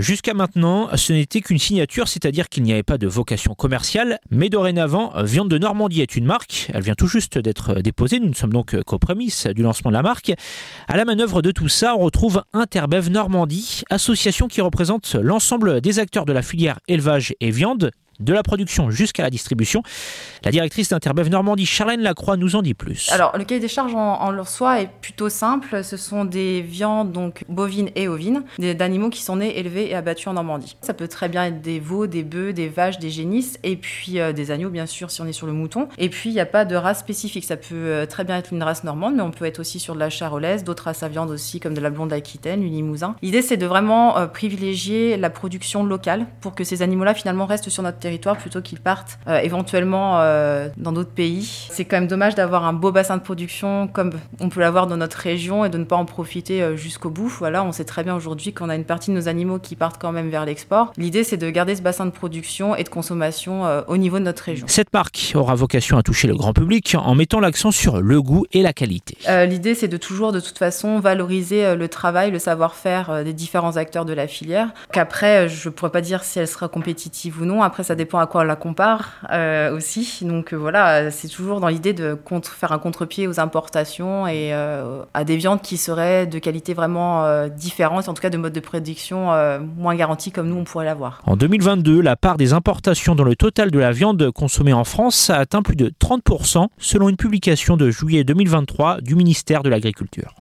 Jusqu'à maintenant, ce n'était qu'une signature, c'est-à-dire qu'il n'y avait pas de vocation commerciale, mais dorénavant, Viande de Normandie est une marque, elle vient tout juste d'être déposée, nous ne sommes donc qu'aux prémices du lancement de la marque. À la manœuvre de tout ça, on retrouve Interbev Normandie, association qui représente l'ensemble des acteurs de la filière élevage et viande, de la production jusqu'à la distribution. La directrice d'Interbev Normandie, Charlène Lacroix, nous en dit plus. Alors, le cahier des charges en, leur soi est plutôt simple. Ce sont des viandes donc bovines et ovines, d'animaux qui sont nés, élevés et abattus en Normandie. Ça peut très bien être des veaux, des bœufs, des vaches, des génisses, et puis euh, des agneaux, bien sûr, si on est sur le mouton. Et puis, il n'y a pas de race spécifique. Ça peut euh, très bien être une race normande, mais on peut être aussi sur de la charolaise, d'autres races à viande aussi, comme de la blonde aquitaine, du limousin. L'idée, c'est de vraiment euh, privilégier la production locale pour que ces animaux-là, finalement, restent sur notre territoire plutôt qu'ils partent éventuellement dans d'autres pays. C'est quand même dommage d'avoir un beau bassin de production comme on peut l'avoir dans notre région et de ne pas en profiter euh, jusqu'au bout. Voilà, on sait très bien aujourd'hui qu'on a une partie de nos animaux qui partent quand même vers l'export. L'idée, c'est de garder ce bassin de production et de consommation euh, au niveau de notre région. Cette marque aura vocation à toucher le grand public en mettant l'accent sur le goût et la qualité. Euh, l'idée, c'est de toujours, de toute façon, valoriser le travail, le savoir-faire des différents acteurs de la filière. Qu'après, je ne pourrais pas dire si elle sera compétitive ou non. Après, ça dépend à quoi on la compare aussi. Donc voilà, c'est toujours dans l'idée de faire un contre-pied aux importations et euh, à des viandes qui seraient de qualité vraiment euh, différente, en tout cas de mode de production euh, moins garanti comme nous on pourrait l'avoir. En 2022, la part des importations dans le total de la viande consommée en France a atteint plus de 30% selon une publication de juillet 2023 du ministère de l'Agriculture.